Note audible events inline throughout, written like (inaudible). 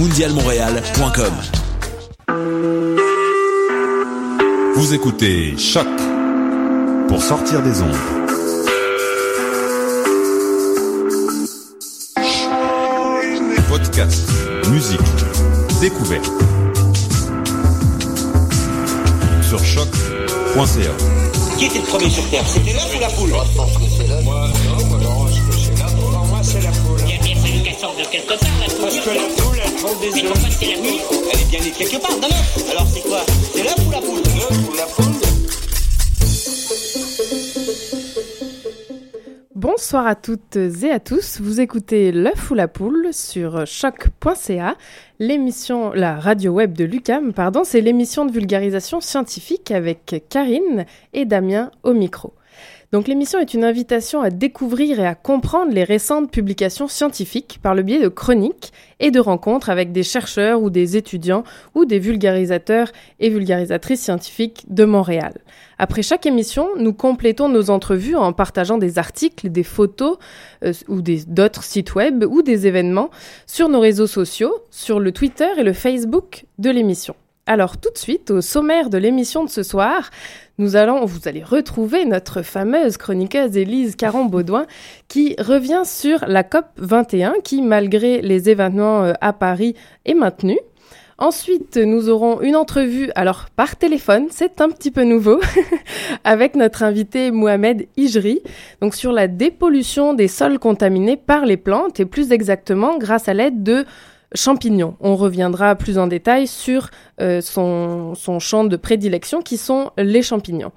mondialmontréal.com. Vous écoutez Choc pour sortir des ondes. Podcast, musique, découverte. Sur choc.ca. Qui était le premier sur Terre? C'était l'œuf ou la poule? Moi, je pense que c'est l'œuf. Moi, non, moi, non, sorte de quelque part, la poule. Parce que la poule, elle prend des Mais pourquoi c'est la nuit Elle est bien née quelque part, d'un œuf. Alors, c'est quoi? C'est l'œuf ou la poule? L'œuf ou la poule Bonsoir à toutes et à tous. Vous écoutez L'œuf ou la poule sur choc.ca, l'émission, la radio web de Lucam, pardon, c'est l'émission de vulgarisation scientifique avec Karine et Damien au micro. Donc l'émission est une invitation à découvrir et à comprendre les récentes publications scientifiques par le biais de chroniques et de rencontres avec des chercheurs ou des étudiants ou des vulgarisateurs et vulgarisatrices scientifiques de Montréal. Après chaque émission, nous complétons nos entrevues en partageant des articles, des photos euh, ou d'autres sites web ou des événements sur nos réseaux sociaux, sur le Twitter et le Facebook de l'émission. Alors tout de suite, au sommaire de l'émission de ce soir, nous allons, vous allez retrouver notre fameuse chroniqueuse Élise Caron-Baudouin qui revient sur la COP 21 qui, malgré les événements euh, à Paris, est maintenue. Ensuite, nous aurons une entrevue, alors par téléphone, c'est un petit peu nouveau, (laughs) avec notre invité Mohamed Ijri, donc sur la dépollution des sols contaminés par les plantes et plus exactement grâce à l'aide de champignons. On reviendra plus en détail sur euh, son, son champ de prédilection qui sont les champignons.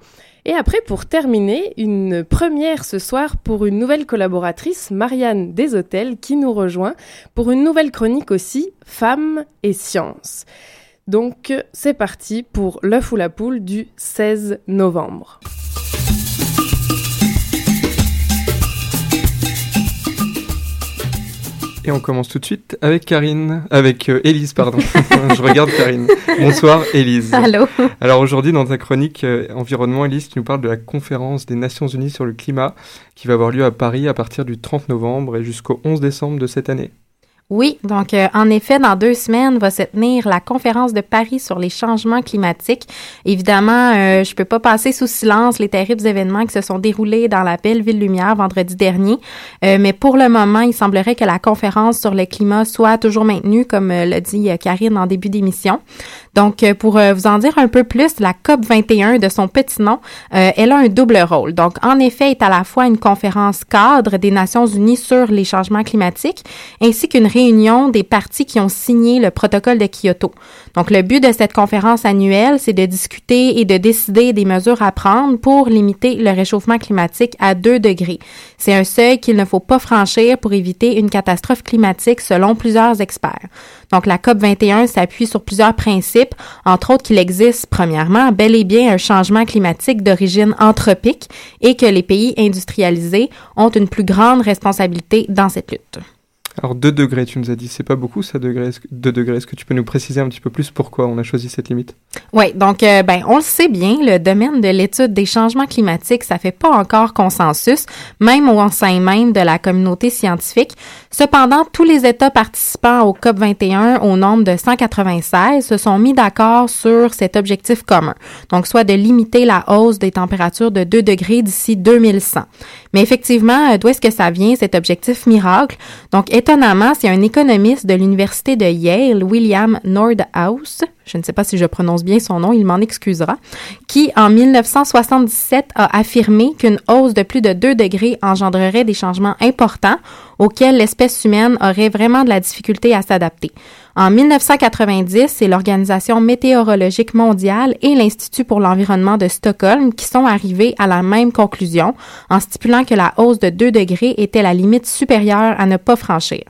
Et après, pour terminer, une première ce soir pour une nouvelle collaboratrice, Marianne Deshôtels, qui nous rejoint pour une nouvelle chronique aussi, Femmes et Sciences. Donc, c'est parti pour l'œuf ou la poule du 16 novembre. Et on commence tout de suite avec Karine, avec euh, Élise, pardon. (laughs) Je regarde Karine. Bonsoir Élise. Allô Alors aujourd'hui dans ta chronique euh, environnement, Élise, tu nous parles de la conférence des Nations Unies sur le climat qui va avoir lieu à Paris à partir du 30 novembre et jusqu'au 11 décembre de cette année. Oui, donc euh, en effet, dans deux semaines va se tenir la conférence de Paris sur les changements climatiques. Évidemment, euh, je peux pas passer sous silence les terribles événements qui se sont déroulés dans la belle ville lumière vendredi dernier, Euh, mais pour le moment, il semblerait que la conférence sur le climat soit toujours maintenue, comme euh, l'a dit Karine en début d'émission. Donc, euh, pour euh, vous en dire un peu plus, la COP 21 de son petit nom, euh, elle a un double rôle. Donc, en effet, est à la fois une conférence cadre des Nations Unies sur les changements climatiques, ainsi qu'une réunion des parties qui ont signé le protocole de Kyoto. Donc, le but de cette conférence annuelle, c'est de discuter et de décider des mesures à prendre pour limiter le réchauffement climatique à 2 degrés. C'est un seuil qu'il ne faut pas franchir pour éviter une catastrophe climatique selon plusieurs experts. Donc, la COP 21 s'appuie sur plusieurs principes, entre autres qu'il existe, premièrement, bel et bien un changement climatique d'origine anthropique et que les pays industrialisés ont une plus grande responsabilité dans cette lutte. Alors 2 degrés, tu nous as dit, c'est pas beaucoup ça, 2 degrés. Est-ce que, 2 degrés. Est-ce que tu peux nous préciser un petit peu plus pourquoi on a choisi cette limite? Oui, donc euh, ben on le sait bien, le domaine de l'étude des changements climatiques, ça fait pas encore consensus, même au sein même de la communauté scientifique. Cependant, tous les États participants au COP 21, au nombre de 196, se sont mis d'accord sur cet objectif commun. Donc, soit de limiter la hausse des températures de 2 degrés d'ici 2100. Mais effectivement, euh, d'où est-ce que ça vient, cet objectif miracle? Donc, étonnamment, c'est un économiste de l'Université de Yale, William Nordhaus, je ne sais pas si je prononce bien son nom, il m'en excusera, qui, en 1977, a affirmé qu'une hausse de plus de 2 degrés engendrerait des changements importants auxquels l'espèce humaine aurait vraiment de la difficulté à s'adapter. En 1990, c'est l'Organisation météorologique mondiale et l'Institut pour l'environnement de Stockholm qui sont arrivés à la même conclusion en stipulant que la hausse de 2 degrés était la limite supérieure à ne pas franchir.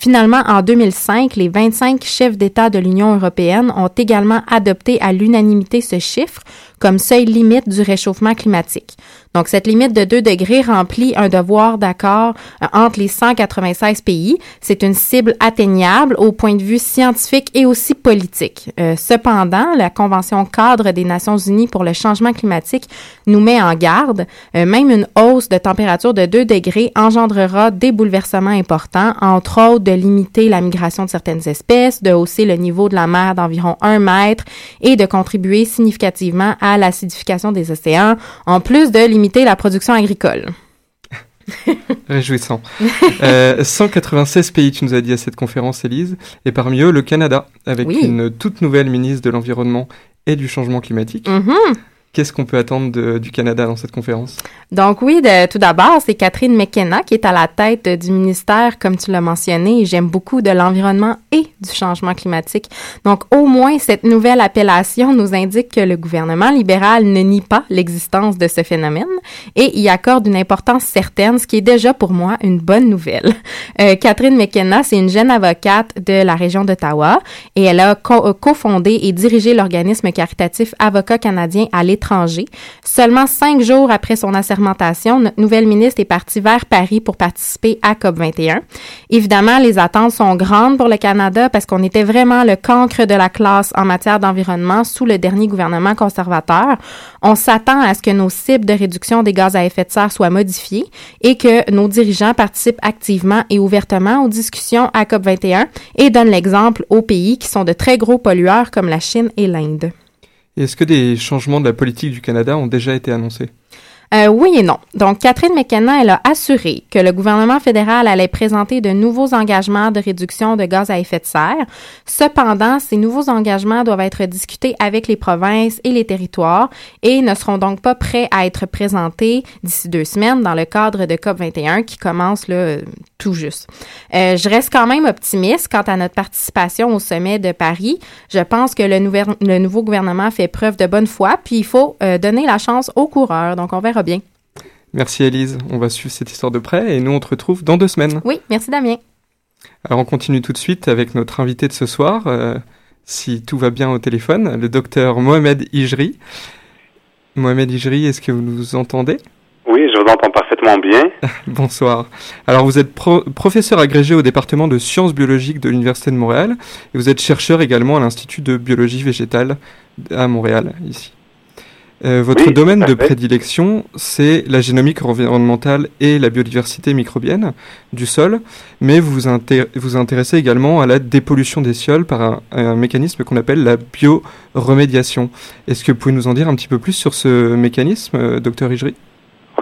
Finalement, en 2005, les 25 chefs d'État de l'Union européenne ont également adopté à l'unanimité ce chiffre comme seuil limite du réchauffement climatique. Donc, cette limite de 2 degrés remplit un devoir d'accord euh, entre les 196 pays. C'est une cible atteignable au point de vue scientifique et aussi politique. Euh, cependant, la Convention cadre des Nations unies pour le changement climatique nous met en garde. Euh, même une hausse de température de 2 degrés engendrera des bouleversements importants, entre autres de limiter la migration de certaines espèces, de hausser le niveau de la mer d'environ 1 mètre et de contribuer significativement à l'acidification des océans, en plus de limiter la production agricole. (laughs) Réjouissant. euh, 196 pays, tu nous as dit à cette conférence, Élise, et parmi eux le Canada, avec Oui. une toute nouvelle ministre de l'Environnement et du Changement climatique. Mhm. Qu'est-ce qu'on peut attendre du Canada dans cette conférence? Donc oui, tout d'abord, c'est Catherine McKenna qui est à la tête du ministère, comme tu l'as mentionné, et j'aime beaucoup de l'environnement et du changement climatique. Donc au moins, cette nouvelle appellation nous indique que le gouvernement libéral ne nie pas l'existence de ce phénomène et y accorde une importance certaine, ce qui est déjà pour moi une bonne nouvelle. Euh, Catherine McKenna, c'est une jeune avocate de la région d'Ottawa et elle a euh, cofondé et dirigé l'organisme caritatif Avocats canadiens à l'étranger. Seulement cinq jours après son assermentation, notre nouvelle ministre est partie vers Paris pour participer à COP21. Évidemment, les attentes sont grandes pour le Canada parce qu'on était vraiment le cancre de la classe en matière d'environnement sous le dernier gouvernement conservateur. On s'attend à ce que nos cibles de réduction des gaz à effet de serre soient modifiées et que nos dirigeants participent activement et ouvertement aux discussions à COP21 et donnent l'exemple aux pays qui sont de très gros pollueurs comme la Chine et l'Inde. Est-ce que des changements de la politique du Canada ont déjà été annoncés? Euh, oui et non. Donc, Catherine McKenna, elle a assuré que le gouvernement fédéral allait présenter de nouveaux engagements de réduction de gaz à effet de serre. Cependant, ces nouveaux engagements doivent être discutés avec les provinces et les territoires et ne seront donc pas prêts à être présentés d'ici deux semaines dans le cadre de COP21 qui commence là, tout juste. Euh, je reste quand même optimiste quant à notre participation au sommet de Paris. Je pense que le nouveau gouvernement fait preuve de bonne foi, puis il faut euh, donner la chance aux coureurs. Donc, on verra bien. Merci Élise, on va suivre cette histoire de près et nous on te retrouve dans deux semaines. Oui, merci Damien. Alors on continue tout de suite avec notre invité de ce soir, euh, si tout va bien au téléphone, le docteur Mohamed Ijri. Mohamed Ijri, est-ce que vous nous entendez? Oui, je vous entends parfaitement bien. (laughs) Bonsoir. Alors vous êtes pro- professeur agrégé au département de sciences biologiques de l'Université de Montréal et vous êtes chercheur également à l'Institut de biologie végétale à Montréal, ici. Euh, votre Oui, domaine de prédilection, c'est la génomique environnementale et la biodiversité microbienne du sol, mais vous vous, inté- vous intéressez également à la dépollution des sols par un, un mécanisme qu'on appelle la bioremédiation. Est-ce que vous pouvez nous en dire un petit peu plus sur ce mécanisme, euh, docteur Ijri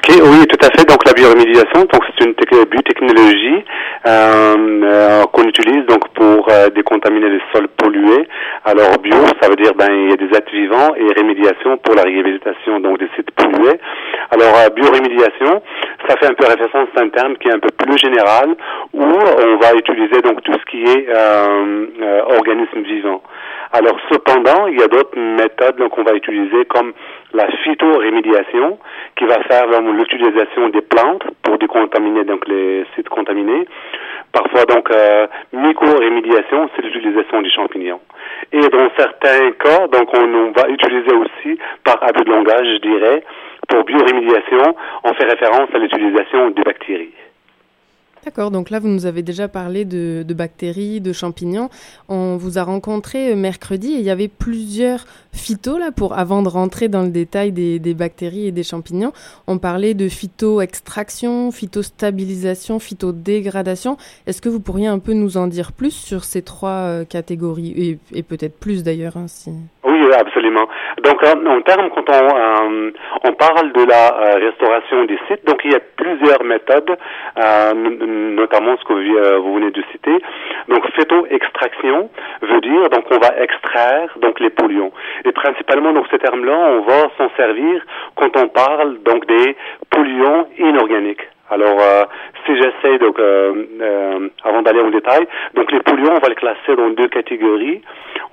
Oui, tout à fait. Donc la bioremédiation, donc c'est une biotechnologie euh, euh, qu'on utilise donc pour euh, décontaminer les sols pollués. Alors bio, ça veut dire ben il y a des êtres vivants et rémédiation pour la réhabilitation donc des sites pollués. Alors bioremédiation, ça fait un peu référence à un terme qui est un peu plus général où on va utiliser donc tout ce qui est organisme vivant. Alors cependant, il y a d'autres méthodes qu'on va utiliser comme la phytorémédiation qui va faire l'utilisation des plantes pour décontaminer donc les sites contaminés. Parfois donc euh, micro-rémédiation, c'est l'utilisation des champignons. Et dans certains cas, donc on, va utiliser aussi par abus de langage, je dirais, pour biorémédiation, on fait référence à l'utilisation des bactéries. D'accord, donc là vous nous avez déjà parlé de, bactéries, de champignons. On vous a rencontré euh, mercredi et il y avait plusieurs phytos là pour avant de rentrer dans le détail des, bactéries et des champignons. On parlait de phyto-extraction, phytostabilisation, phytodégradation. Est-ce que vous pourriez un peu nous en dire plus sur ces trois euh, catégories? Et, peut-être plus d'ailleurs hein, Oui, absolument. Donc en termes quand on, euh, on parle de la restauration des sites, donc il y a plusieurs méthodes notamment ce que euh, vous venez de citer. Donc phyto-extraction veut dire donc on va extraire donc les polluants. Et principalement donc ces termes-là, on va s'en servir quand on parle donc des polluants inorganiques. Alors, euh, si j'essaie, donc, euh, avant d'aller au détail, donc les polluants, on va les classer dans deux catégories.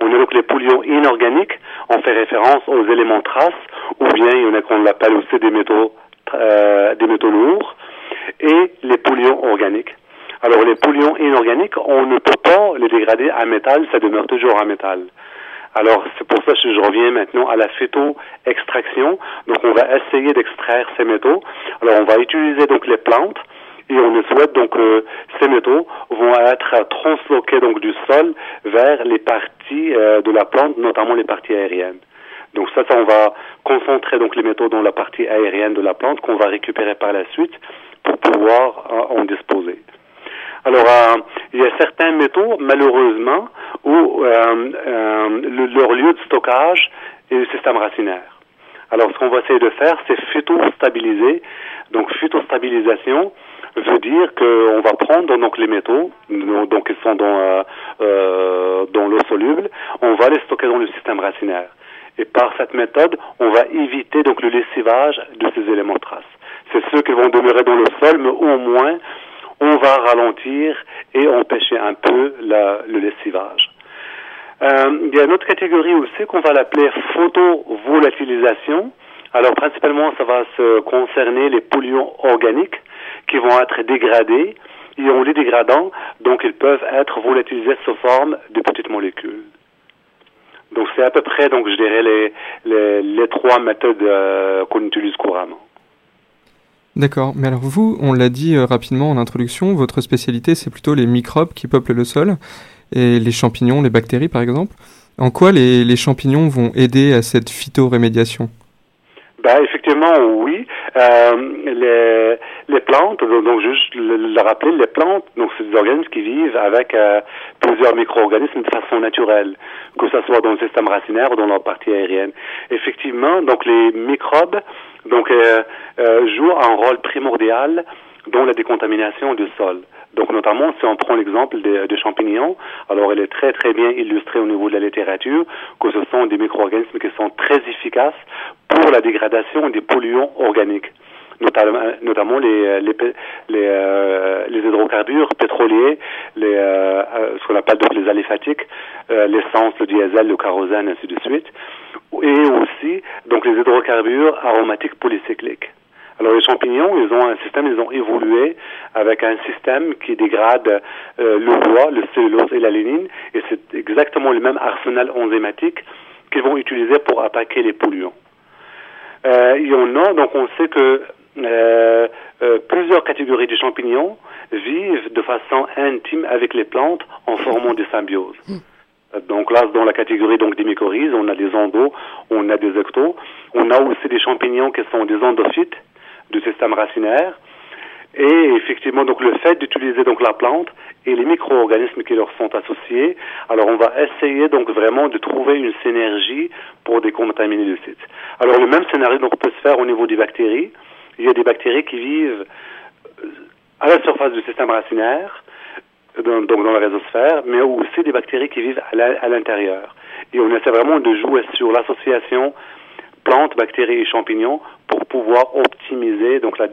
On a donc les polluants inorganiques, on fait référence aux éléments traces, ou bien il y en a qu'on l'appelle aussi des métaux, des métaux lourds et les polluants organiques. Alors les polluants inorganiques, on ne peut pas les dégrader à métal, ça demeure toujours un métal. Alors c'est pour ça que je reviens maintenant à la phyto-extraction. Donc on va essayer d'extraire ces métaux. Alors on va utiliser donc les plantes et on souhaite donc que ces métaux vont être transloqués donc du sol vers les parties euh, de la plante, notamment les parties aériennes. Donc ça, ça, on va concentrer donc les métaux dans la partie aérienne de la plante qu'on va récupérer par la suite pour pouvoir euh, en disposer. Alors, euh, il y a certains métaux, malheureusement, où euh, leur lieu de stockage est le système racinaire. Alors, ce qu'on va essayer de faire, c'est phytostabiliser. Donc, phytostabilisation veut dire qu'on va prendre donc les métaux, donc ils sont dans, dans l'eau soluble, on va les stocker dans le système racinaire. Et par cette méthode, on va éviter donc le lessivage de ces éléments de trace c'est ceux qui vont demeurer dans le sol, mais au moins, on va ralentir et empêcher un peu le lessivage. Euh, il y a une autre catégorie aussi qu'on va l'appeler photovolatilisation. Alors principalement, ça va se concerner les polluants organiques qui vont être dégradés. Et en les dégradant, donc ils peuvent être volatilisés sous forme de petites molécules. Donc c'est à peu près, donc je dirais les les, trois méthodes euh, qu'on utilise couramment. D'accord, mais alors vous, on l'a dit euh, rapidement en introduction, votre spécialité c'est plutôt les microbes qui peuplent le sol, et les champignons, les bactéries par exemple. En quoi les, champignons vont aider à cette phytorémédiation? Ben, effectivement, oui. Euh, les, les plantes, donc juste le, rappeler, les plantes, donc c'est des organismes qui vivent avec euh, plusieurs micro-organismes de façon naturelle, que ce soit dans le système racinaire ou dans la partie aérienne. Effectivement, donc les microbes donc euh, jouent un rôle primordial dans la décontamination du sol. Donc notamment si on prend l'exemple des, champignons, alors il est très très bien illustré au niveau de la littérature que ce sont des micro-organismes qui sont très efficaces pour la dégradation des polluants organiques notamment, notamment les, les, les, euh, les hydrocarbures pétroliers, les, euh, euh ce qu'on appelle donc les aliphatiques, euh, l'essence, le diesel, le kérosène, ainsi de suite, et aussi donc les hydrocarbures aromatiques polycycliques. Alors les champignons, ils ont un système, ils ont évolué avec un système qui dégrade euh, le bois, le cellulose et la lignine, et c'est exactement le même arsenal enzymatique qu'ils vont utiliser pour attaquer les polluants. Euh, il y en a, donc on sait que euh, euh, plusieurs catégories de champignons vivent de façon intime avec les plantes en formant des symbioses. Donc là, dans la catégorie donc des mycorhizes, on a des endos, on a des ectos, on a aussi des champignons qui sont des endophytes du système racinaire. Et effectivement, donc le fait d'utiliser donc la plante et les micro-organismes qui leur sont associés, alors on va essayer donc vraiment de trouver une synergie pour décontaminer le site. Alors le même scénario donc peut se faire au niveau des bactéries. il y a des bactéries qui vivent à la surface du système racinaire, donc dans la rhizosphère, mais aussi des bactéries qui vivent à l'intérieur. Et on essaie vraiment de jouer sur l'association plantes, bactéries et champignons pour pouvoir optimiser donc la,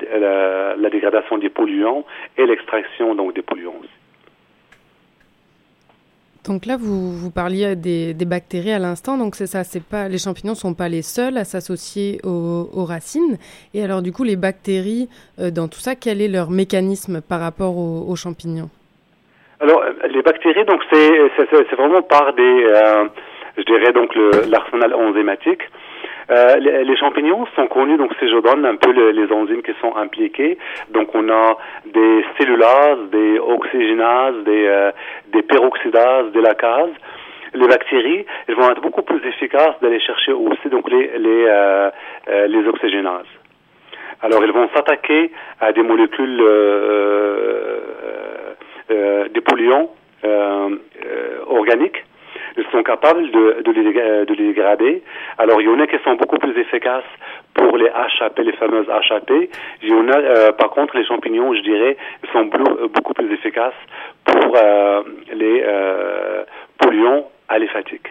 la, dégradation des polluants et l'extraction donc des polluants aussi. Donc là, vous, vous parliez des, des bactéries à l'instant, donc c'est ça, c'est pas les champignons sont pas les seuls à s'associer aux, aux, racines. Et alors du coup, les bactéries euh, dans tout ça, quel est leur mécanisme par rapport aux, aux champignons? Alors les bactéries, donc c'est c'est vraiment par des, euh, je dirais donc l'arsenal enzymatique. Euh, les, champignons sont connus, donc si je donne un peu les enzymes qui sont impliquées, donc on a des cellulases, des oxygénases, des, euh, des peroxydases, des lacases. Les bactéries, elles vont être beaucoup plus efficaces d'aller chercher aussi donc les les, euh, euh les oxygénases. Alors, elles vont s'attaquer à des molécules, euh, des polluants organiques ils sont capables de, de, les, de les dégrader. Alors, il y en a qui sont beaucoup plus efficaces pour les HAP, les fameuses HAP. Il y en a, euh, par contre, les champignons, je dirais, sont beaucoup plus efficaces pour euh, les euh, polluants aléphatiques.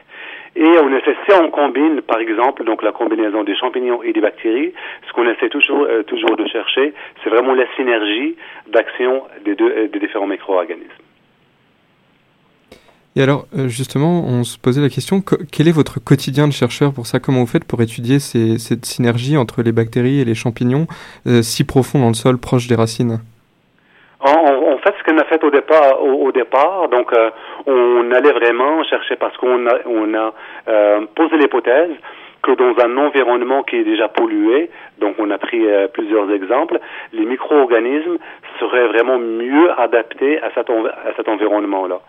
Et on essaie, si on combine, par exemple, donc la combinaison des champignons et des bactéries, ce qu'on essaie toujours, euh, toujours de chercher, c'est vraiment la synergie d'action des deux, des différents micro-organismes. Et alors, euh, justement, on se posait la question, quel est votre quotidien de chercheur pour ça? Comment vous faites pour étudier cette synergie entre les bactéries et les champignons euh, si profond dans le sol, proche des racines? En, fait, ce qu'on a fait au départ, donc euh, on allait vraiment chercher parce qu'on on a posé l'hypothèse que dans un environnement qui est déjà pollué, donc on a pris plusieurs exemples, les micro-organismes seraient vraiment mieux adaptés à cet, environnement-là.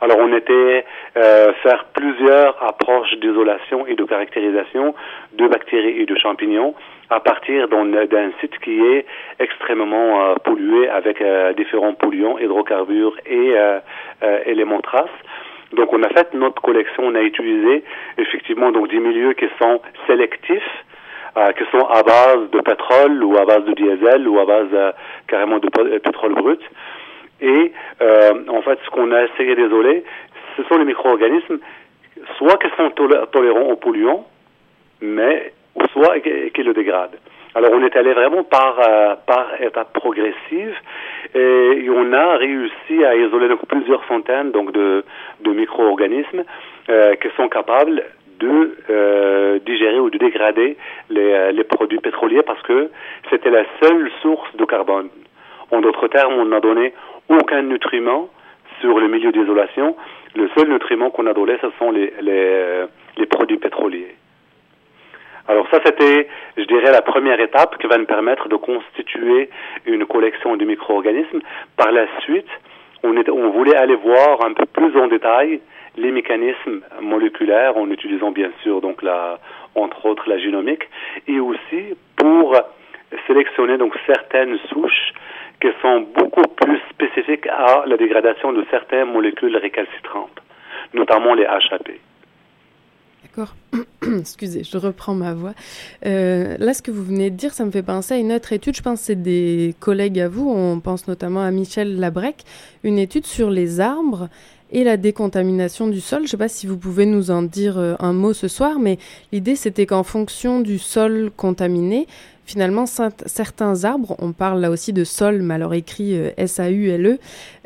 Alors on était euh, faire plusieurs approches d'isolation et de caractérisation de bactéries et de champignons à partir d'un site qui est extrêmement euh, pollué avec euh, différents polluants, hydrocarbures et euh, éléments traces. Donc on a fait notre collection, on a utilisé effectivement donc des milieux qui sont sélectifs, euh, qui sont à base de pétrole ou à base de diesel ou à base carrément de pétrole brut. Et euh, en fait, ce qu'on a essayé d'isoler, ce sont les micro-organismes, soit qui sont tolérants aux polluants, mais soit qui le dégradent. Alors on est allé vraiment par euh, par étapes progressives et on a réussi à isoler donc plusieurs centaines donc de, de micro-organismes euh, qui sont capables de euh, digérer ou de dégrader les, les produits pétroliers parce que c'était la seule source de carbone. En d'autres termes, on a donné aucun nutriment sur le milieu d'isolation. Le seul nutriment qu'on a donné, ce sont les, les, les produits pétroliers. Alors ça, c'était, je dirais, la première étape qui va nous permettre de constituer une collection de micro-organismes. Par la suite, on, on voulait aller voir un peu plus en détail les mécanismes moléculaires en utilisant bien sûr donc la, entre autres la génomique et aussi pour sélectionner donc certaines souches qui sont beaucoup plus spécifiques à la dégradation de certaines molécules récalcitrantes, notamment les HAP. D'accord. (clears throat) Excusez, je reprends ma voix. Euh, là, ce que vous venez de dire, ça me fait penser à une autre étude. Je pense que c'est des collègues à vous. On pense notamment à Michel Labrec, une étude sur les arbres et la décontamination du sol. Je ne sais pas si vous pouvez nous en dire euh, un mot ce soir, mais l'idée c'était qu'en fonction du sol contaminé, finalement, certains arbres, on parle là aussi de sol, mais alors écrit euh, S-A-U-L-E,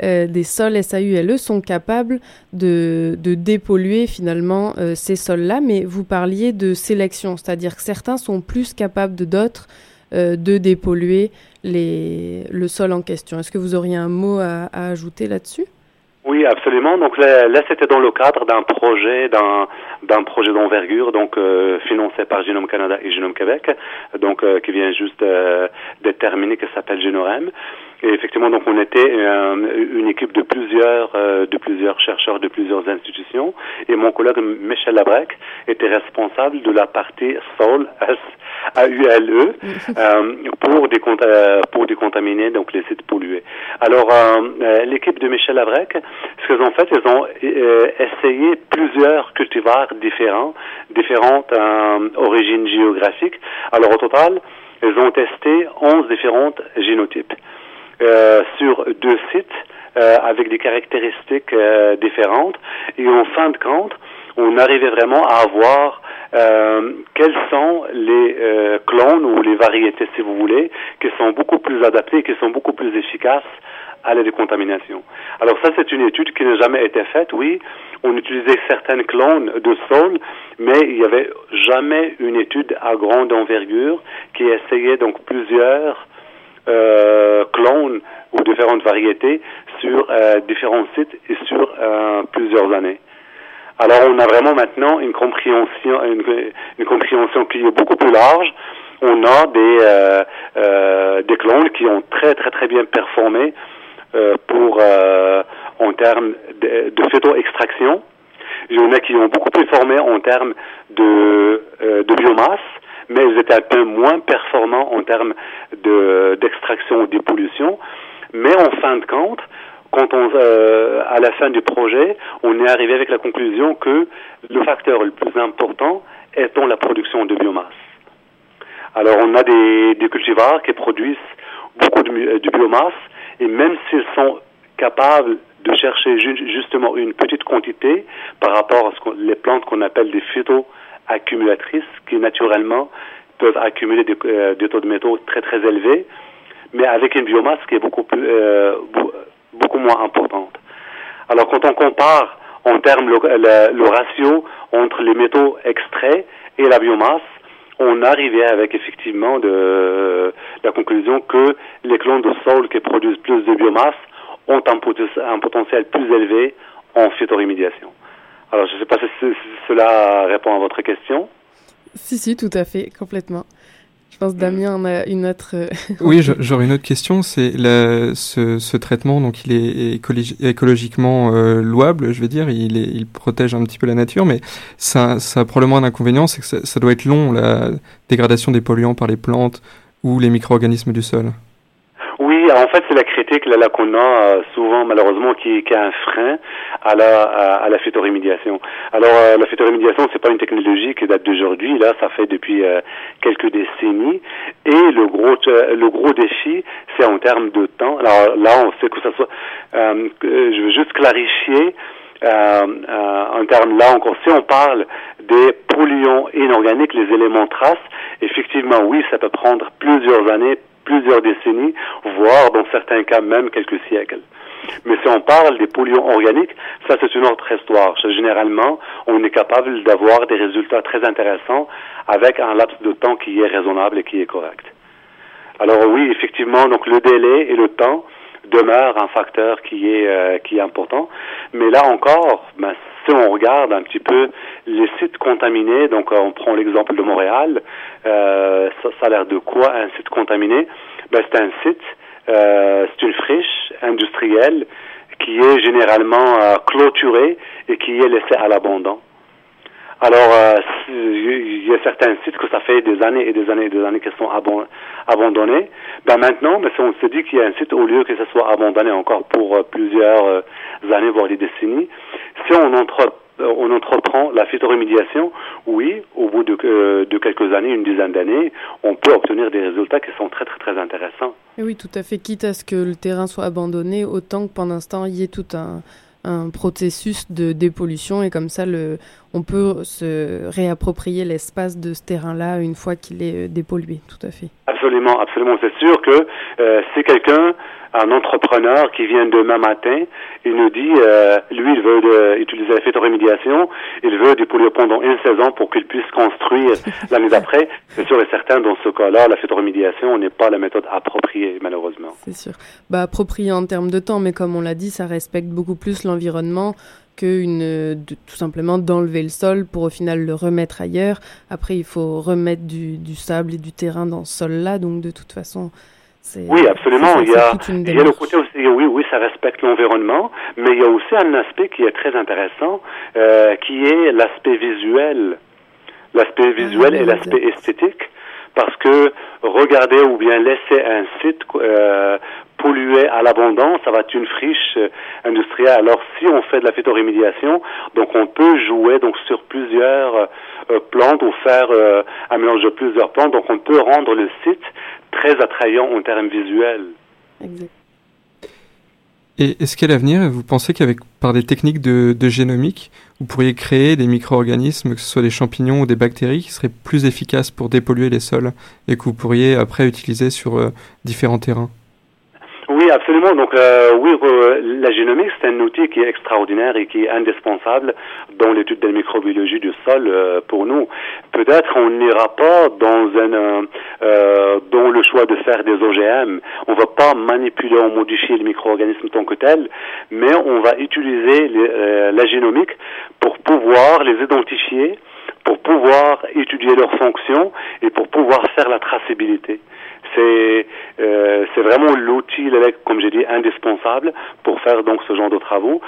euh, des sols S-A-U-L-E sont capables de, dépolluer finalement euh, ces sols-là, mais vous parliez de sélection, c'est-à-dire que certains sont plus capables de d'autres de dépolluer le sol en question. Est-ce que vous auriez un mot à ajouter là-dessus? Oui, absolument. Donc là, là c'était dans le cadre d'un projet, d'un d'un projet d'envergure, donc euh, financé par Genome Canada et Genome Québec, donc euh, qui vient juste euh, d'être terminé, qui s'appelle Genorem. Et effectivement, donc on était une équipe de plusieurs de plusieurs chercheurs de plusieurs institutions, et mon collègue Michel Labrec était responsable de la partie SOL, S A U L E, (laughs) pour pour décontaminer donc les sites pollués. Alors l'équipe de Michel Labrec ce qu'ils ont fait, ils ont euh, essayé plusieurs cultivars différents, différentes euh, origines géographiques. Alors au total, elles ont testé 11 différentes génotypes euh, sur deux sites euh, avec des caractéristiques euh, différentes. Et en fin de compte, on arrivait vraiment à avoir euh, quels sont les euh, clones ou les variétés, si vous voulez, qui sont beaucoup plus adaptés, qui sont beaucoup plus efficaces à la décontamination. Alors ça, c'est une étude qui n'a jamais été faite. Oui, on utilisait certaines clones de sol, mais il n'y avait jamais une étude à grande envergure qui essayait donc plusieurs euh, différentes variétés sur euh, différents sites et sur euh, plusieurs années. Alors on a vraiment maintenant une compréhension, une, compréhension qui est beaucoup plus large. On a des euh, des clones qui ont très très très bien performé pour en termes de, de phytoextraction. Il y en a qui ont beaucoup performé en termes de, de biomasse, mais ils étaient un peu moins performants en termes de d'extraction ou dépollution. Mais en fin de compte, quand on, euh, à la fin du projet, on est arrivé avec la conclusion que le facteur le plus important étant la production de biomasse. Alors on a des, des cultivars qui produisent beaucoup de, de biomasse et même s'ils sont capables de chercher ju- justement une petite quantité par rapport à ce les plantes qu'on appelle des phytoaccumulatrices qui naturellement peuvent accumuler des, euh, des taux de métaux très très élevés, mais avec une biomasse qui est beaucoup plus euh, beaucoup moins importante. Alors quand on compare en termes le, ratio entre les métaux extraits et la biomasse, on arrivait avec effectivement de la conclusion que les clones de sol qui produisent plus de biomasse ont un, poten- un potentiel plus élevé en phytorémédiation. Alors je ne sais pas si- si cela répond à votre question. Si, si, tout à fait, complètement. Je pense Damien en a une autre. euh, (laughs) Oui, j'aurais une autre question. C'est ce, ce traitement, donc il est écologi- écologiquement euh, louable, je veux dire, il, protège un petit peu la nature, mais ça, ça a probablement un inconvénient, c'est que ça, ça doit être long, la dégradation des polluants par les plantes ou les micro-organismes du sol. Oui, en fait, c'est la critique là, là, qu'on a euh, souvent, malheureusement, qui, qui a un frein à la, à, à la phytorémédiation. Alors, euh, la phytorémédiation, c'est pas une technologie qui date d'aujourd'hui. Là, ça fait depuis euh, quelques décennies. Et le gros, euh, le gros défi, c'est en termes de temps. Alors là, on sait que ça soit. euh, je veux juste clarifier. Euh, euh, en termes là encore, si on parle des polluants inorganiques, les éléments traces, effectivement, oui, ça peut prendre plusieurs années, plusieurs décennies, voire dans certains cas même quelques siècles. Mais si on parle des polluants organiques, ça c'est une autre histoire. Généralement, on est capable d'avoir des résultats très intéressants avec un laps de temps qui est raisonnable et qui est correct. Alors oui, effectivement, donc le délai et le temps demeurent un facteur qui est euh, qui est important. Mais là encore, ben, si on regarde un petit peu les sites contaminés, donc on prend l'exemple de Montréal, euh, ça, ça a l'air de quoi un site contaminé? Ben, c'est un site, euh, c'est une friche industrielle qui est généralement euh, clôturée et qui est laissée à l'abandon. Alors, il y a certains sites que ça fait des années et des années et des années qu'ils sont abandonnés. Ben maintenant, mais si on se dit qu'il y a un site au lieu que ça soit abandonné encore pour euh, plusieurs euh, années, voire des décennies, si on, euh, entreprend la phytorémédiation, oui, au bout de, quelques années, une dizaine d'années, on peut obtenir des résultats qui sont très très très intéressants. Oui, tout à fait. Quitte à ce que le terrain soit abandonné, autant que pendant l'instant, il y ait tout un, un processus de dépollution et comme ça, le, on peut se réapproprier l'espace de ce terrain-là une fois qu'il est euh, dépollué. Tout à fait. Absolument, absolument. C'est sûr que euh, si quelqu'un, un entrepreneur qui vient demain matin, il nous dit, euh, lui, il veut de- utiliser la phytorémédiation, il veut dépolluer pendant une saison pour qu'il puisse construire (laughs) l'année d'après, c'est sûr et certain, dans ce cas-là, la phytorémédiation n'est pas la méthode appropriée, malheureusement. C'est sûr. Bah, approprié en termes de temps, mais comme on l'a dit, ça respecte beaucoup plus l'environnement que une, de- tout simplement d'enlever le sol pour au final le remettre ailleurs. Après, il faut remettre du, du sable et du terrain dans ce sol-là, donc de toute façon, c'est. Oui, absolument. Il y a, il y a le côté aussi, oui, oui, ça respecte l'environnement, mais il y a aussi un aspect qui est très intéressant, euh, qui est l'aspect visuel. L'aspect visuel oui, et l'aspect esthétique, parce que regarder ou bien laisser un site euh, polluer à l'abondance, ça va être une friche euh, industrielle. Alors si on fait de la phytorémédiation, donc on peut jouer donc sur plusieurs euh, euh, plantes ou faire euh, un mélange de plusieurs plantes, donc on peut rendre le site très attrayant en termes visuels. Exact. Et est-ce qu'à l'avenir, vous pensez qu'avec par des techniques de, de génomique, vous pourriez créer des micro-organismes, que ce soit des champignons ou des bactéries, qui seraient plus efficaces pour dépolluer les sols et que vous pourriez après utiliser sur euh, différents terrains? Oui, absolument. Donc euh, oui, euh, la génomique, c'est un outil qui est extraordinaire et qui est indispensable dans l'étude de la microbiologie du sol euh, pour nous. Peut-être on n'ira pas dans un euh, euh, dans le choix de faire des OGM. On va pas manipuler ou modifier les micro-organismes tant que tels, mais on va utiliser les, euh, la génomique pour pouvoir les identifier, pour pouvoir étudier leurs fonctions et pour pouvoir faire la traçabilité. C'est euh, c'est vraiment l'outil, comme j'ai dit, indispensable pour faire donc ce genre de travaux.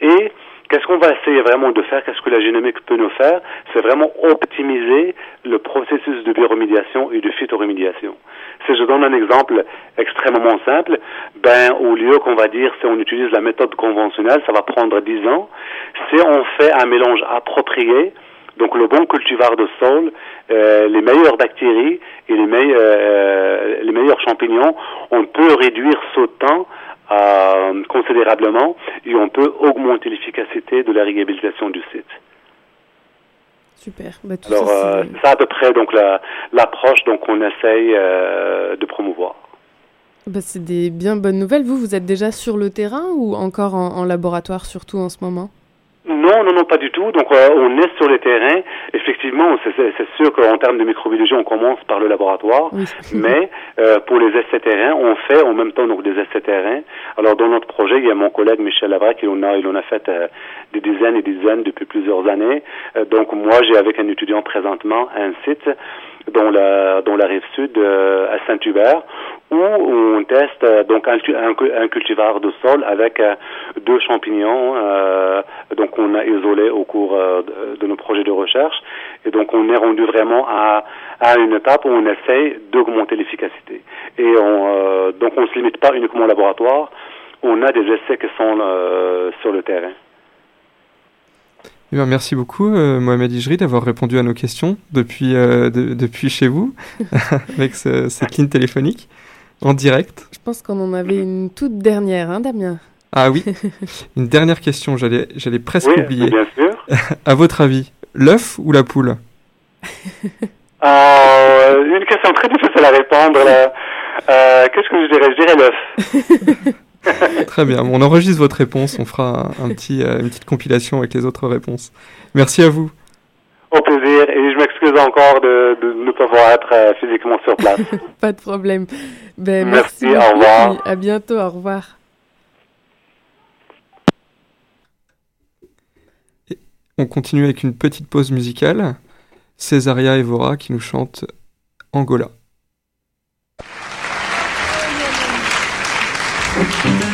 Et Qu'est-ce qu'on va essayer vraiment de faire Qu'est-ce que la génomique peut nous faire? C'est vraiment optimiser le processus de bioremédiation et de phytoremédiation. Si je donne un exemple extrêmement simple, ben au lieu qu'on va dire si on utilise la méthode conventionnelle, ça va prendre 10 ans. Si on fait un mélange approprié, donc le bon cultivar de sol, euh, les meilleures bactéries et les, meilleurs, on peut réduire ce temps euh, considérablement et on peut augmenter l'efficacité de la réhabilitation du site. Super. Bah, tout Alors, ça, euh, c'est à peu près donc la- l'approche donc qu'on essaye euh, de promouvoir. bah, c'est des bien bonnes nouvelles. Vous, vous êtes déjà sur le terrain ou encore en, en laboratoire, surtout en ce moment? Non, non, non, pas du tout. Donc, euh, on est sur le terrain. Effectivement, c'est- sûr qu'en termes de microbiologie, on commence par le laboratoire. (laughs) Mais euh, pour les essais terrains, on fait en même temps donc des essais terrains. Alors, dans notre projet, il y a mon collègue Michel Lavrac qui en a, il en a fait euh, des dizaines et des dizaines depuis plusieurs années. Euh, donc, moi, j'ai avec un étudiant présentement un site dans la dans la rive sud euh, à Saint-Hubert où on teste euh, donc un, un, cultivar de sol avec euh, deux champignons euh, donc on a isolé au cours de, nos projets de recherche. Et donc on est rendu vraiment à, à une étape où on essaye d'augmenter l'efficacité. Et on, donc on se limite pas uniquement au laboratoire. On a des essais qui sont sur le terrain. Eh merci beaucoup, Mohamed Ijri, d'avoir répondu à nos questions depuis, de- depuis chez vous, (laughs) avec ce- cette ligne téléphonique, en direct. Je pense qu'on en avait une toute dernière, hein, Damien? Ah oui, (laughs) une dernière question, j'allais j'allais presque Oui, oublier. bien sûr. (laughs) à votre avis, l'œuf ou la poule? Euh, une question très difficile à répondre là. Euh, Qu'est-ce que je dirais? Je dirais l'œuf. (laughs) Très bien, on enregistre votre réponse, on fera un, un petit, euh, une petite compilation avec les autres réponses. Merci à vous. Au plaisir et encore de, de ne pas pouvoir être euh, physiquement sur place. (laughs) Pas de problème. Ben, Merci, merci, au revoir. À bientôt, au revoir. On continue avec une petite pause musicale. Césaria Evora qui nous chante Angola. Angola,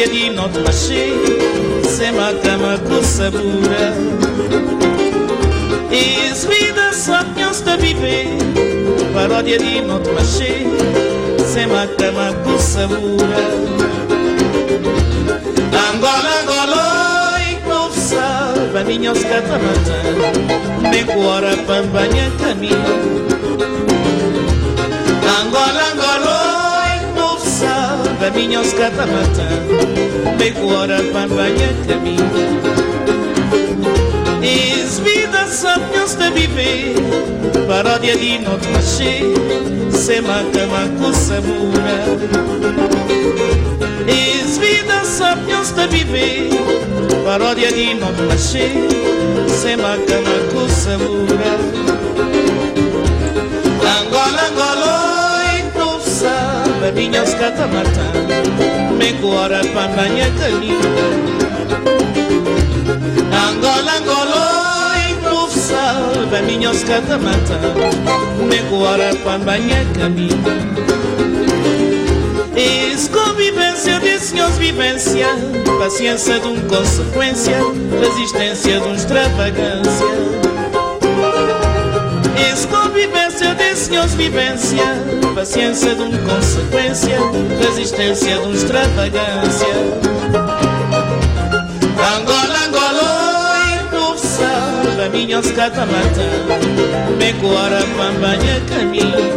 Yedi not maché, c'est ma cama sabura. Is vida the sapiens de vive, Parodia de not maché, c'est ma cama sabura. Angola, Angola, ignore ça, va mignos catamatã, me guara pambanha caminho. minha oscata mata Beko ora papaya kami Izbida sam njos te bibe Paradja de not maše Se maka mako sabura. Izbida sam njos te bibe de di machê maše Se maka mako sabura. Angola minha escata marta Me cuora pambaña linda Angola, Angola, povo salva minha escata marta Me cuora pambaña linda Es convivência de senhores vivência Paciência de um consequência Resistência de um extravagância. Es convivência Paciência de senhores vivência. Paciência de um consequência. Resistência de um extravagância. Angola, Angola, impulsão a minha oscata mata. Mecoara, pambanha, caminho.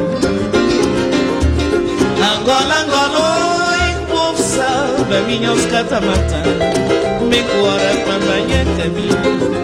Angola, Angola, impulsão a minha oscata mata. Mecoara, pambanha, caminho.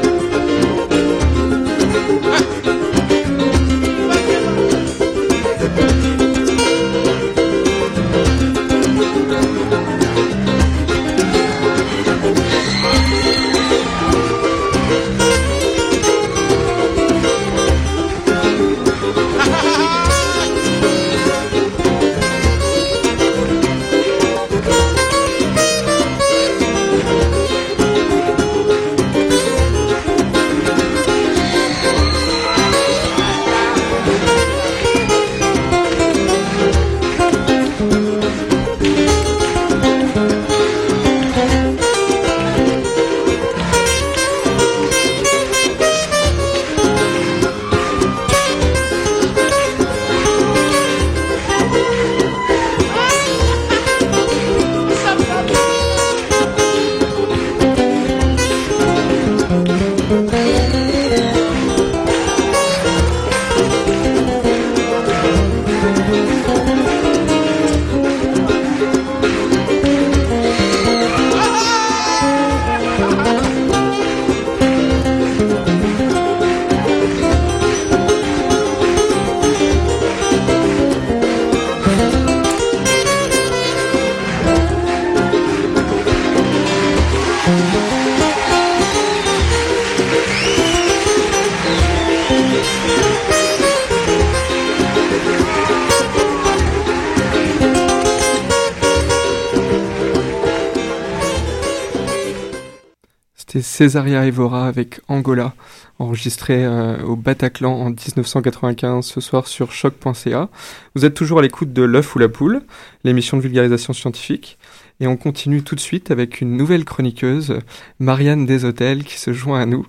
Césaria Evora avec Angola, enregistré euh, au Bataclan en 1995 ce soir sur choc.ca. Vous êtes toujours à l'écoute de L'œuf ou la poule, l'émission de vulgarisation scientifique. Et on continue tout de suite avec une nouvelle chroniqueuse, Marianne Deshôtels, qui se joint à nous.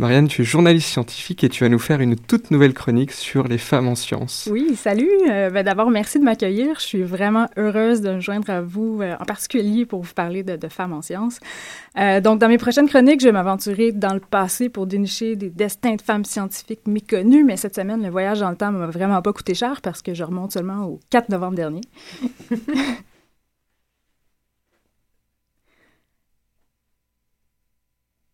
Marianne, tu es journaliste scientifique et tu vas nous faire une toute nouvelle chronique sur les femmes en sciences. Oui, salut. Euh, ben D'abord, merci de m'accueillir. Je suis vraiment heureuse de me joindre à vous, euh, en particulier pour vous parler de, femmes en sciences. Euh, donc, dans mes prochaines chroniques, je vais m'aventurer dans le passé pour dénicher des destins de femmes scientifiques méconnues, mais cette semaine, le voyage dans le temps m'a vraiment pas coûté cher parce que je remonte seulement au 4 novembre dernier. (laughs)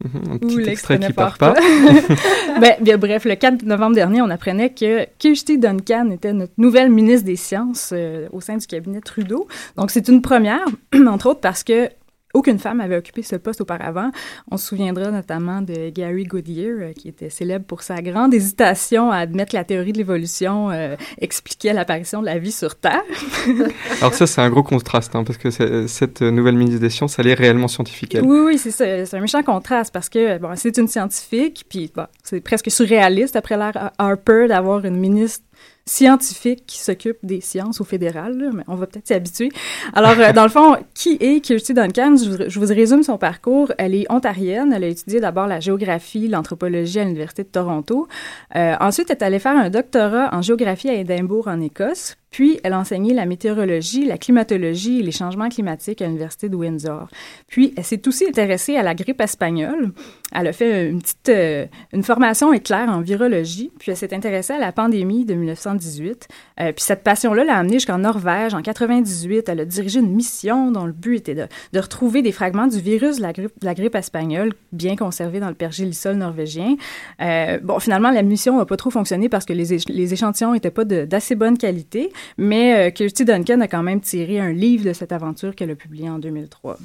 Mhm, Ou extrait qui part pas. (laughs) (laughs) ben, bien, bref, le 4 novembre dernier, on apprenait que Kirsty Duncan était notre nouvelle ministre des Sciences euh, au sein du cabinet Trudeau. Donc, c'est une première, (clears throat) entre autres parce que aucune femme avait occupé ce poste auparavant. On se souviendra notamment de Gary Goodyear, euh, qui était célèbre pour sa grande hésitation à admettre que la théorie de l'évolution euh, expliquait l'apparition de la vie sur Terre. (laughs) Alors ça, c'est un gros contraste, hein, parce que cette nouvelle ministre des Sciences, elle est réellement scientifique. elle. Oui, oui, c'est ça. C'est un méchant contraste parce que bon, c'est une scientifique, puis bon, c'est presque surréaliste après l'ère Harper d'avoir une ministre scientifique qui s'occupe des sciences au fédéral, là, mais on va peut-être s'y habituer. Alors, euh, dans le fond, (laughs) qui est Kirsty Duncan? Je vous, je vous résume son parcours. Elle est ontarienne. Elle a étudié d'abord la géographie, l'anthropologie à l'Université de Toronto. Euh, ensuite, elle est allée faire un doctorat en géographie à Édimbourg, en Écosse. Puis, elle a enseigné la météorologie, la climatologie et les changements climatiques à l'Université de Windsor. Puis, elle s'est aussi intéressée à la grippe espagnole. Elle a fait une petite euh, une formation éclair en virologie, puis elle s'est intéressée à la pandémie de 1918. Euh, puis cette passion-là l'a amenée jusqu'en Norvège en 98. Elle a dirigé une mission dont le but était de, de retrouver des fragments du virus de la grippe, espagnole bien conservés dans le pergélisol norvégien. Euh, bon, finalement, la mission n'a pas trop fonctionné parce que les, éch- les échantillons n'étaient pas d'assez bonne qualité. Mais euh, Kirsty Duncan a quand même tiré un livre de cette aventure qu'elle a publié en 2003.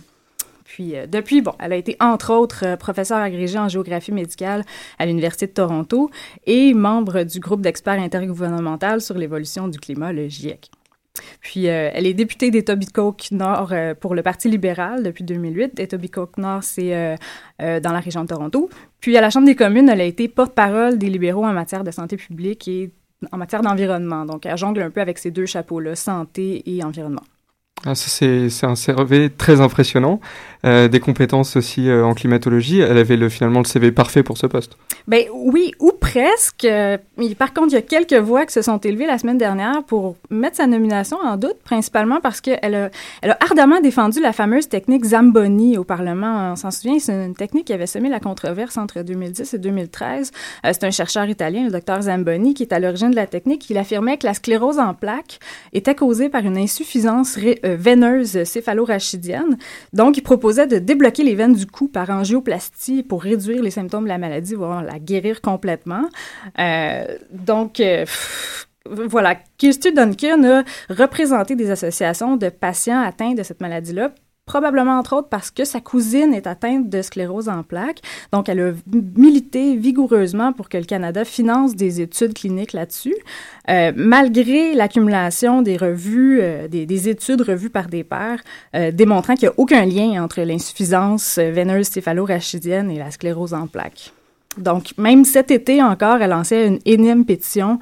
Puis, euh, depuis, bon, elle a été entre autres euh, professeure agrégée en géographie médicale à l'Université de Toronto et membre du groupe d'experts intergouvernemental sur l'évolution du climat, le GIEC. Puis, elle est députée d'Etobicoke Nord euh, pour le Parti libéral depuis 2008. Etobicoke Nord, c'est dans la région de Toronto. Puis, à la Chambre des communes, elle a été porte-parole des libéraux en matière de santé publique et en matière d'environnement. Donc, elle jongle un peu avec ces deux chapeaux-là, santé et environnement. Ah, ça, c'est un CV très impressionnant. Euh, des compétences aussi euh, en climatologie. Elle avait le, finalement le CV parfait pour ce poste. Ben oui, ou presque. Euh, par contre, il y a quelques voix qui se sont élevées la semaine dernière pour mettre sa nomination en doute, principalement parce qu'elle a, elle a ardemment défendu la fameuse technique Zamboni au Parlement. On s'en souvient, c'est une technique qui avait semé la controverse entre 2010 et 2013. Euh, c'est un chercheur italien, le docteur Zamboni, qui est à l'origine de la technique. Il affirmait que la sclérose en plaques était causée par une insuffisance veineuse céphalo-rachidienne. Donc, il proposait de débloquer les veines du cou par angioplastie pour réduire les symptômes de la maladie, voire la guérir complètement. Euh, donc, euh, voilà, Kirsty Duncan a représenté des associations de patients atteints de cette maladie-là probablement entre autres parce que sa cousine est atteinte de sclérose en plaques. Donc, elle a milité vigoureusement pour que le Canada finance des études cliniques là-dessus, euh, malgré l'accumulation des revues, euh, des, des, études revues par des pairs, euh, démontrant qu'il n'y a aucun lien entre l'insuffisance veineuse céphalo-rachidienne et la sclérose en plaques. Donc, même cet été encore, elle lançait une énième pétition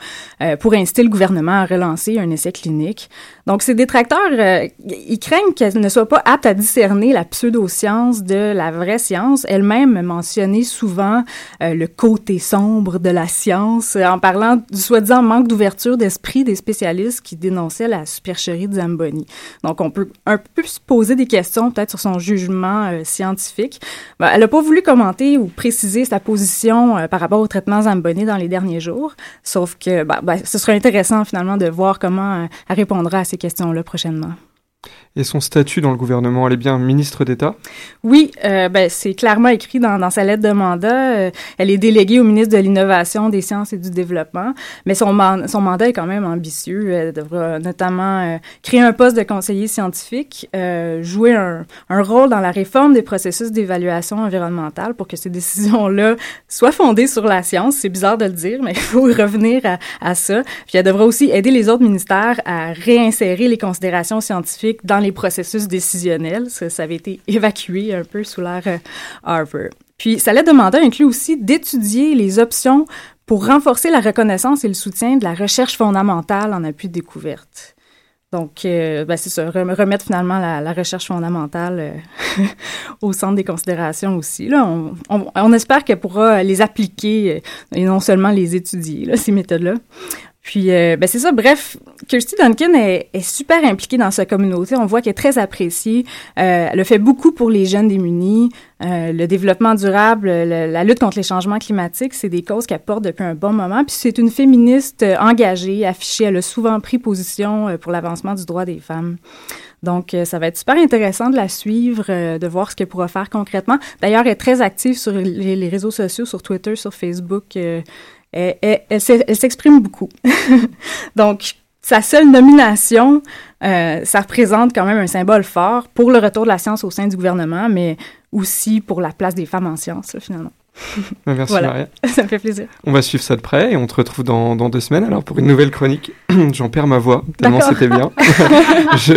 pour inciter le gouvernement à relancer un essai clinique. Donc, ses détracteurs, euh, ils craignent qu'elle ne soit pas apte à discerner la pseudo-science de la vraie science. Elle-même mentionnait souvent euh, le côté sombre de la science euh, en parlant du soi-disant manque d'ouverture d'esprit des spécialistes qui dénonçaient la supercherie de Zamboni. Donc, on peut un peu se poser des questions peut-être sur son jugement scientifique. Ben, elle n'a pas voulu commenter ou préciser sa position par rapport au traitement Zamboni dans les derniers jours. Sauf que ben, ben, ce serait intéressant finalement de voir comment elle répondra à ces questions-là prochainement. Et son statut dans le gouvernement, elle est bien ministre d'État? Oui, euh, ben, c'est clairement écrit dans, sa lettre de mandat. Euh, elle est déléguée au ministre de l'Innovation, des Sciences et du Développement, mais son, man son mandat est quand même ambitieux. Elle devra notamment euh, créer un poste de conseiller scientifique, euh, jouer un, rôle dans la réforme des processus d'évaluation environnementale pour que ces décisions-là soient fondées sur la science. C'est bizarre de le dire, mais (laughs) il faut revenir à ça. Puis elle devra aussi aider les autres ministères à réinsérer les considérations scientifiques dans les processus décisionnels. Ça, ça avait été (laughs) évacué un peu sous l'ère euh, Harvard. Puis, sa lettre de mandat inclut aussi d'étudier les options pour renforcer la reconnaissance et le soutien de la recherche fondamentale en appui de découverte. Donc, euh, ben c'est ça, remettre finalement la, la recherche fondamentale euh, (laughs) au centre des considérations aussi. Là, on, espère qu'elle pourra les appliquer et non seulement les étudier, ces méthodes-là. Puis, euh, ben c'est ça. Bref, Kirsty Duncan est, est, super impliquée dans sa communauté. On voit qu'elle est très appréciée. Euh, elle a fait beaucoup pour les jeunes démunis. Euh, le développement durable, le, la lutte contre les changements climatiques, c'est des causes qu'elle porte depuis un bon moment. Puis c'est une féministe euh, engagée, affichée. Elle a souvent pris position euh, pour l'avancement du droit des femmes. Donc, euh, ça va être super intéressant de la suivre, de voir ce qu'elle pourra faire concrètement. D'ailleurs, elle est très active sur les réseaux sociaux, sur Twitter, sur Facebook. Elle, elle, elle, elle s'exprime beaucoup. (laughs) Donc, sa seule nomination, euh, ça représente quand même un symbole fort pour le retour de la science au sein du gouvernement, mais aussi pour la place des femmes en sciences, là, finalement. Merci voilà. Maria. (laughs) Ça me fait plaisir. On va suivre ça de près et on te retrouve dans, dans deux semaines alors pour une nouvelle chronique. (clears throat) J'en perds ma voix, tellement c'était bien. (laughs) Je...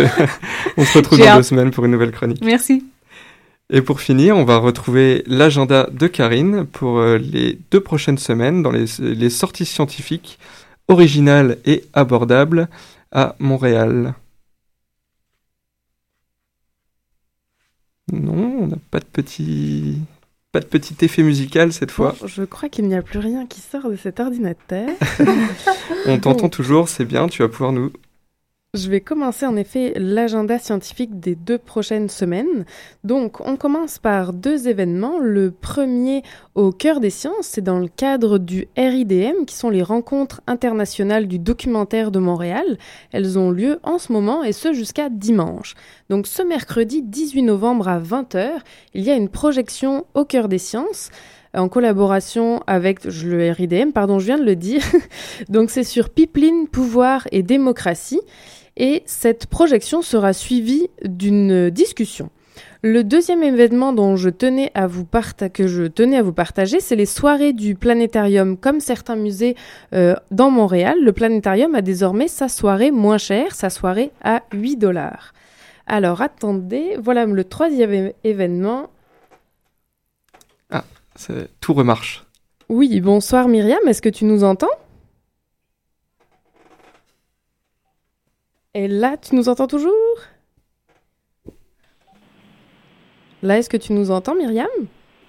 On se retrouve dans hâte. deux semaines pour une nouvelle chronique. Merci. Et pour finir, on va retrouver l'agenda de Karine pour euh, les deux prochaines semaines dans les, les sorties scientifiques originales et abordables à Montréal. Non, on n'a pas de petit pas de petit effet musical cette fois. Bon, je crois qu'il n'y a plus rien qui sort de cet ordinateur. (laughs) on t'entend toujours, c'est bien, tu vas pouvoir nous je vais commencer en effet l'agenda scientifique des deux prochaines semaines. Donc, on commence par deux événements. Le premier au cœur des sciences, c'est dans le cadre du RIDM, qui sont les rencontres internationales du documentaire de Montréal. Elles ont lieu en ce moment et ce jusqu'à dimanche. Donc, ce mercredi 18 novembre à 20h, il y a une projection au cœur des sciences. en collaboration avec le RIDM, pardon, je viens de le dire. (laughs) Donc c'est sur Pipeline, pouvoir et démocratie. Et cette projection sera suivie d'une discussion. Le deuxième événement dont je tenais à vous que je tenais à vous partager, c'est les soirées du planétarium. Comme certains musées euh, dans Montréal, le planétarium a désormais sa soirée moins chère, sa soirée à 8 dollars. Alors attendez, voilà le troisième événement. Ah, tout remarche. Oui, bonsoir Myriam, est-ce que tu nous entends? Et là, tu nous entends toujours? Là, est-ce que tu nous entends, Myriam?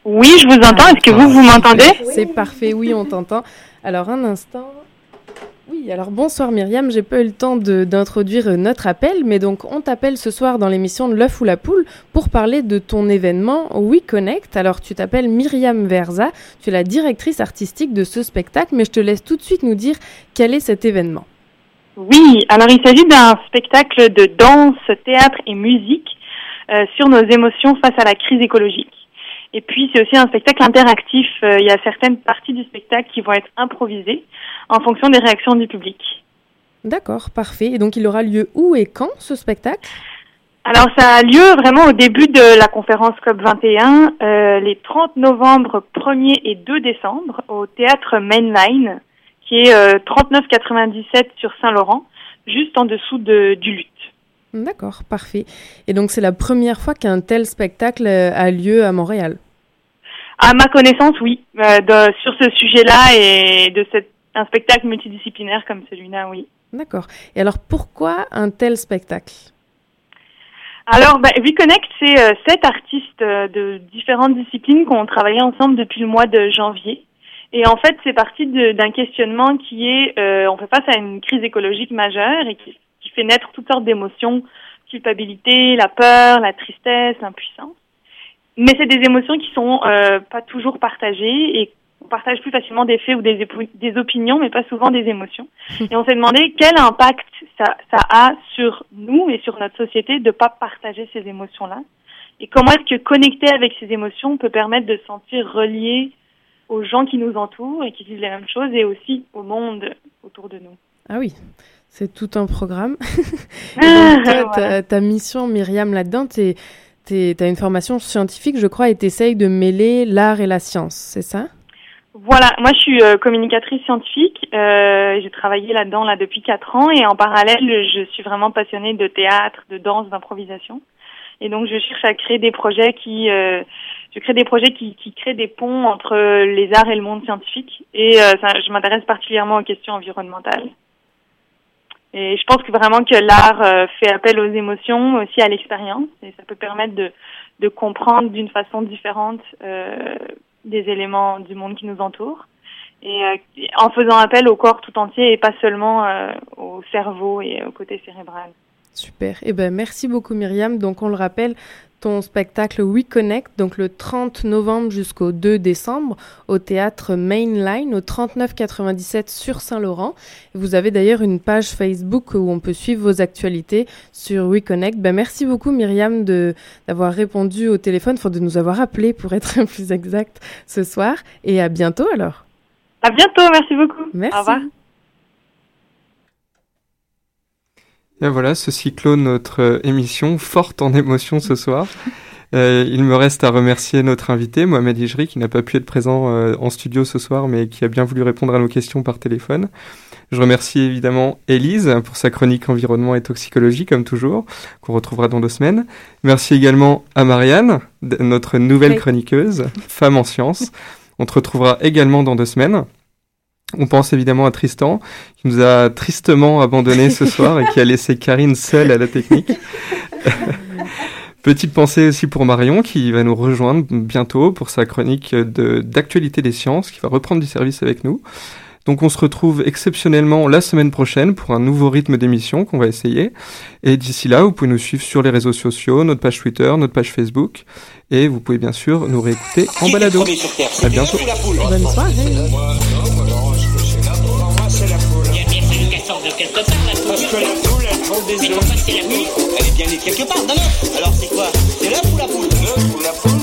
Oui, je vous entends. Est-ce que vous, vous m'entendez? C'est parfait, oui, on t'entend. Alors, un instant. Oui, alors bonsoir Myriam, j'ai pas eu le temps d'introduire notre appel, mais donc on t'appelle ce soir dans l'émission de l'œuf ou la poule pour parler de ton événement We Connect. Alors tu t'appelles Myriam Verza, tu es la directrice artistique de ce spectacle, mais je te laisse tout de suite nous dire quel est cet événement. Oui, alors il s'agit d'un spectacle de danse, théâtre et musique euh, sur nos émotions face à la crise écologique. Et puis c'est aussi un spectacle interactif. Euh, il y a certaines parties du spectacle qui vont être improvisées en fonction des réactions du public. D'accord, parfait. Et donc il aura lieu où et quand ce spectacle? Alors ça a lieu vraiment au début de la conférence COP21, euh, les 30 novembre 1er et 2 décembre au théâtre Mainline, qui est euh, 39,97 sur Saint-Laurent, juste en dessous de, du Lutte. D'accord, parfait. Et donc c'est la première fois qu'un tel spectacle euh, a lieu à Montréal? À ma connaissance, oui. Euh, de, sur ce sujet-là et de cet, un spectacle multidisciplinaire comme celui-là, oui. D'accord. Et alors pourquoi un tel spectacle? Alors, bah, WeConnect, c'est euh, sept artistes euh, de différentes disciplines qui ont travaillé ensemble depuis le mois de janvier. Et en fait, c'est parti d'un questionnement qui est, euh, on fait face à une crise écologique majeure et qui qui fait naître toutes sortes d'émotions, culpabilité, la peur, la tristesse, l'impuissance. Mais c'est des émotions qui sont euh, pas toujours partagées et on partage plus facilement des faits ou des, des opinions, mais pas souvent des émotions. (laughs) Et on s'est demandé quel impact ça, ça a sur nous et sur notre société de pas partager ces émotions-là. Et comment est-ce que connecter avec ces émotions peut permettre de se sentir relié aux gens qui nous entourent et qui vivent les mêmes choses et aussi au monde autour de nous. Ah oui, c'est tout un programme. (laughs) donc, toi, ta, ta, mission, Myriam, là-dedans, tu as une formation scientifique, je crois, et tu essayes de mêler l'art et la science, c'est ça? Voilà, moi je suis euh, communicatrice scientifique, euh, j'ai travaillé là-dedans là, depuis quatre ans et en parallèle, je suis vraiment passionnée de théâtre, de danse, d'improvisation. Et donc je cherche à créer des projets qui... Euh, je crée des projets qui, qui, créent des ponts entre les arts et le monde scientifique. Et euh, ça, je m'intéresse particulièrement aux questions environnementales. Et je pense que vraiment que l'art euh, fait appel aux émotions, aussi à l'expérience, et ça peut permettre de, de comprendre d'une façon différente euh, des éléments du monde qui nous entoure, et euh, en faisant appel au corps tout entier et pas seulement euh, au cerveau et au côté cérébral. Super. Eh ben, merci beaucoup Myriam. Donc on le rappelle, ton spectacle We Connect, donc le 30 novembre jusqu'au 2 décembre au théâtre Mainline au 3997 sur Saint-Laurent. Vous avez d'ailleurs une page Facebook où on peut suivre vos actualités sur We Connect. Ben, merci beaucoup Myriam de d'avoir répondu au téléphone, enfin de nous avoir appelé pour être (laughs) plus exact ce soir et à bientôt alors. À bientôt, merci beaucoup. Merci. Au revoir. Et voilà, ceci clôt notre euh, émission forte en émotions ce soir. (laughs) Euh, il me reste à remercier notre invité, Mohamed Ijri, qui n'a pas pu être présent euh, en studio ce soir, mais qui a bien voulu répondre à nos questions par téléphone. Je remercie évidemment Élise pour sa chronique environnement et toxicologie, comme toujours, qu'on retrouvera dans deux semaines. Merci également à Marianne, notre nouvelle chroniqueuse, femme en sciences. On te retrouvera également dans deux semaines. On pense évidemment à Tristan, qui nous a tristement abandonné ce (laughs) soir et qui a laissé Karine seule à la technique. (laughs) Petite pensée aussi pour Marion, qui va nous rejoindre bientôt pour sa chronique d'actualité de, des sciences, qui va reprendre du service avec nous. Donc on se retrouve exceptionnellement la semaine prochaine pour un nouveau rythme d'émission qu'on va essayer. Et d'ici là, vous pouvez nous suivre sur les réseaux sociaux, notre page Twitter, notre page Facebook. Et vous pouvez bien sûr nous réécouter en balado. À bientôt. Bonne soirée. Parce que la poule, elle trouve des Mais pourquoi c'est la poule Elle est bien née quelque part, non, non. Alors c'est quoi? C'est l'œuf ou la poule? L'œuf ou la poule